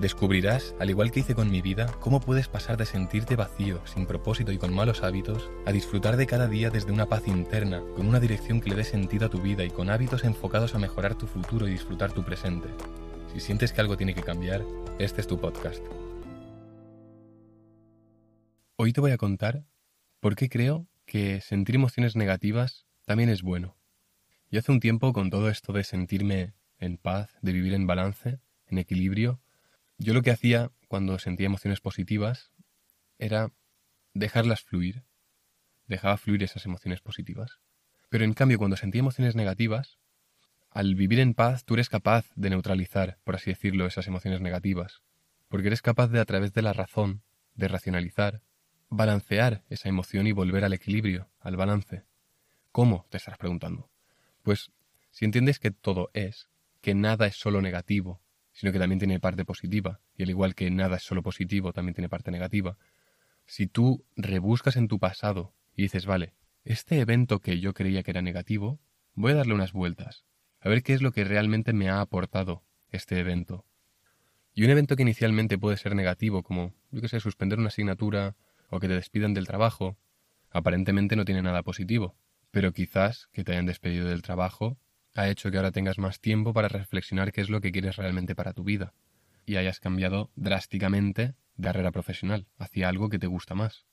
Descubrirás, al igual que hice con mi vida, cómo puedes pasar de sentirte vacío, sin propósito y con malos hábitos, a disfrutar de cada día desde una paz interna, con una dirección que le dé sentido a tu vida y con hábitos enfocados a mejorar tu futuro y disfrutar tu presente. Si sientes que algo tiene que cambiar, este es tu podcast. Hoy te voy a contar por qué creo que sentir emociones negativas también es bueno. Yo hace un tiempo, con todo esto de sentirme en paz, de vivir en balance, en equilibrio, yo lo que hacía cuando sentía emociones positivas era dejarlas fluir. Dejaba fluir esas emociones positivas. Pero en cambio, cuando sentía emociones negativas, al vivir en paz tú eres capaz de neutralizar, por así decirlo, esas emociones negativas. Porque eres capaz de, a través de la razón, de racionalizar, balancear esa emoción y volver al equilibrio, al balance. ¿Cómo? te estás preguntando. Pues si entiendes que todo es, que nada es solo negativo, sino que también tiene parte positiva, y al igual que nada es solo positivo, también tiene parte negativa, si tú rebuscas en tu pasado y dices, vale, este evento que yo creía que era negativo, voy a darle unas vueltas, a ver qué es lo que realmente me ha aportado este evento. Y un evento que inicialmente puede ser negativo, como, yo que sé, suspender una asignatura o que te despidan del trabajo, aparentemente no tiene nada positivo, pero quizás que te hayan despedido del trabajo ha hecho que ahora tengas más tiempo para reflexionar qué es lo que quieres realmente para tu vida y hayas cambiado drásticamente de carrera profesional hacia algo que te gusta más.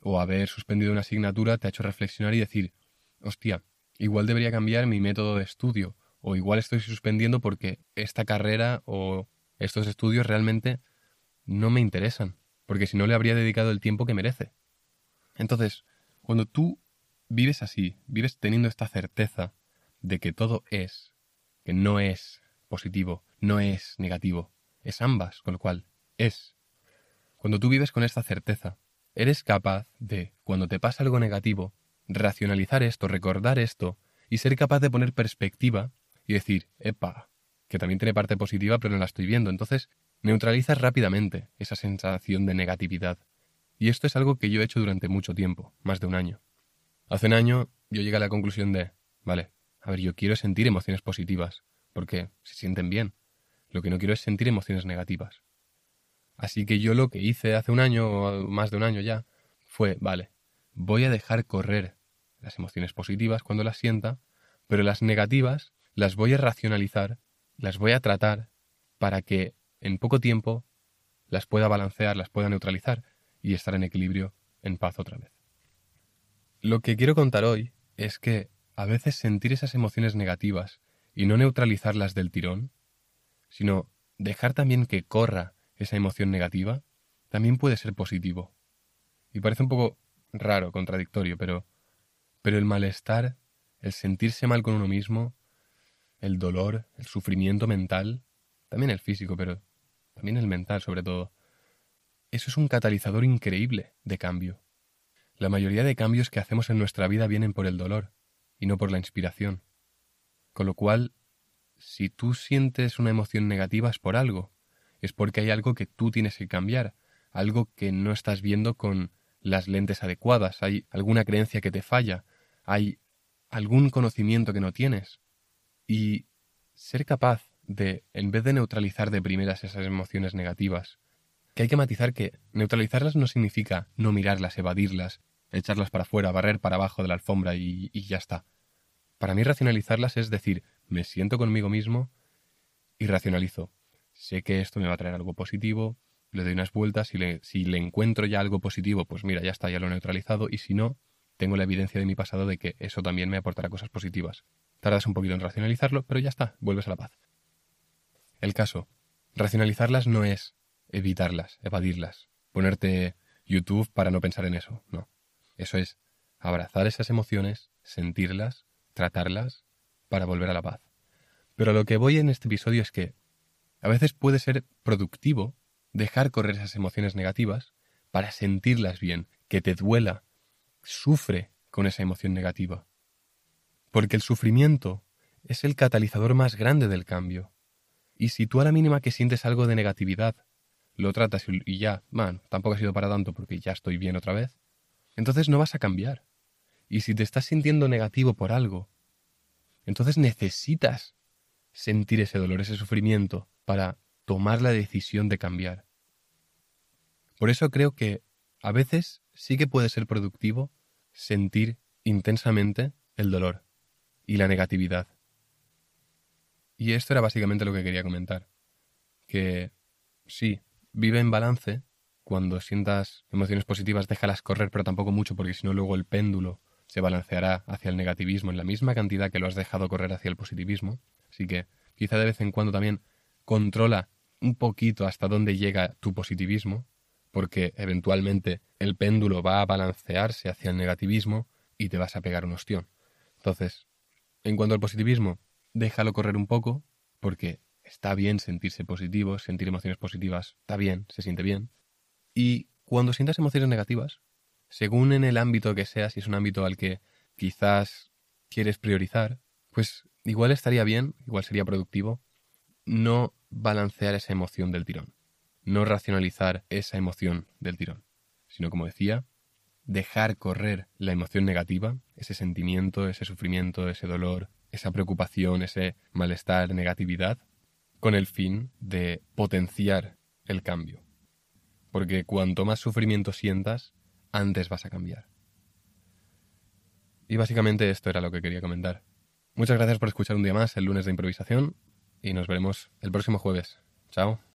O haber suspendido una asignatura te ha hecho reflexionar y decir, hostia, igual debería cambiar mi método de estudio, o igual estoy suspendiendo porque esta carrera o estos estudios realmente no me interesan, porque si no le habría dedicado el tiempo que merece. Entonces, cuando tú vives así, vives teniendo esta certeza de que todo es, que no es positivo, no es negativo, es ambas, con lo cual es. Cuando tú vives con esta certeza, eres capaz de, cuando te pasa algo negativo, racionalizar esto, recordar esto, y ser capaz de poner perspectiva y decir, epa, que también tiene parte positiva, pero no la estoy viendo. Entonces, neutralizas rápidamente esa sensación de negatividad. Y esto es algo que yo he hecho durante mucho tiempo, más de un año. Hace un año yo llegué a la conclusión de, vale, a ver, yo quiero sentir emociones positivas, porque se sienten bien. Lo que no quiero es sentir emociones negativas. Así que yo lo que hice hace un año o más de un año ya fue, vale, voy a dejar correr las emociones positivas cuando las sienta, pero las negativas las voy a racionalizar, las voy a tratar para que en poco tiempo las pueda balancear, las pueda neutralizar y estar en equilibrio, en paz otra vez. Lo que quiero contar hoy es que a veces sentir esas emociones negativas y no neutralizarlas del tirón, sino dejar también que corra esa emoción negativa, también puede ser positivo. Y parece un poco raro, contradictorio, pero, pero el malestar, el sentirse mal con uno mismo, el dolor, el sufrimiento mental, también el físico, pero también el mental sobre todo, eso es un catalizador increíble de cambio. La mayoría de cambios que hacemos en nuestra vida vienen por el dolor, no por la inspiración. Con lo cual, si tú sientes una emoción negativa es por algo, es porque hay algo que tú tienes que cambiar, algo que no estás viendo con las lentes adecuadas, hay alguna creencia que te falla, hay algún conocimiento que no tienes. Y ser capaz de, en vez de neutralizar de primeras esas emociones negativas, que hay que matizar que neutralizarlas no significa no mirarlas, evadirlas, echarlas para afuera, barrer para abajo de la alfombra y, ya está. Para mí racionalizarlas es decir, me siento conmigo mismo y racionalizo. Sé que esto me va a traer algo positivo, le doy unas vueltas y le, si le encuentro ya algo positivo, pues mira, ya está, ya lo he neutralizado y si no, tengo la evidencia de mi pasado de que eso también me aportará cosas positivas. Tardas un poquito en racionalizarlo, pero ya está, vuelves a la paz. El caso, racionalizarlas no es evitarlas, evadirlas, ponerte YouTube para no pensar en eso, no. Eso es abrazar esas emociones, sentirlas, tratarlas, para volver a la paz. Pero lo que voy en este episodio es que a veces puede ser productivo dejar correr esas emociones negativas para sentirlas bien, que te duela, sufre con esa emoción negativa. Porque el sufrimiento es el catalizador más grande del cambio. Y si tú a la mínima que sientes algo de negatividad lo tratas y ya, bueno, tampoco ha sido para tanto porque ya estoy bien otra vez, entonces no vas a cambiar. Y si te estás sintiendo negativo por algo, entonces necesitas sentir ese dolor, ese sufrimiento, para tomar la decisión de cambiar. Por eso creo que a veces sí que puede ser productivo sentir intensamente el dolor y la negatividad. Y esto era básicamente lo que quería comentar. Que sí, vive en balance. Cuando sientas emociones positivas, déjalas correr, pero tampoco mucho, porque si no, luego el péndulo se balanceará hacia el negativismo en la misma cantidad que lo has dejado correr hacia el positivismo. Así que quizá de vez en cuando también controla un poquito hasta dónde llega tu positivismo, porque eventualmente el péndulo va a balancearse hacia el negativismo y te vas a pegar un ostión. Entonces, en cuanto al positivismo, déjalo correr un poco, porque está bien sentirse positivo, sentir emociones positivas, está bien, se siente bien. Y cuando sientas emociones negativas, según en el ámbito que sea, si es un ámbito al que quizás quieres priorizar, pues igual estaría bien, igual sería productivo, no balancear esa emoción del tirón, no racionalizar esa emoción del tirón, sino como decía, dejar correr la emoción negativa, ese sentimiento, ese sufrimiento, ese dolor, esa preocupación, ese malestar, negatividad, con el fin de potenciar el cambio. Porque cuanto más sufrimiento sientas, antes vas a cambiar. Y básicamente esto era lo que quería comentar. Muchas gracias por escuchar un día más el lunes de improvisación y nos veremos el próximo jueves. Chao.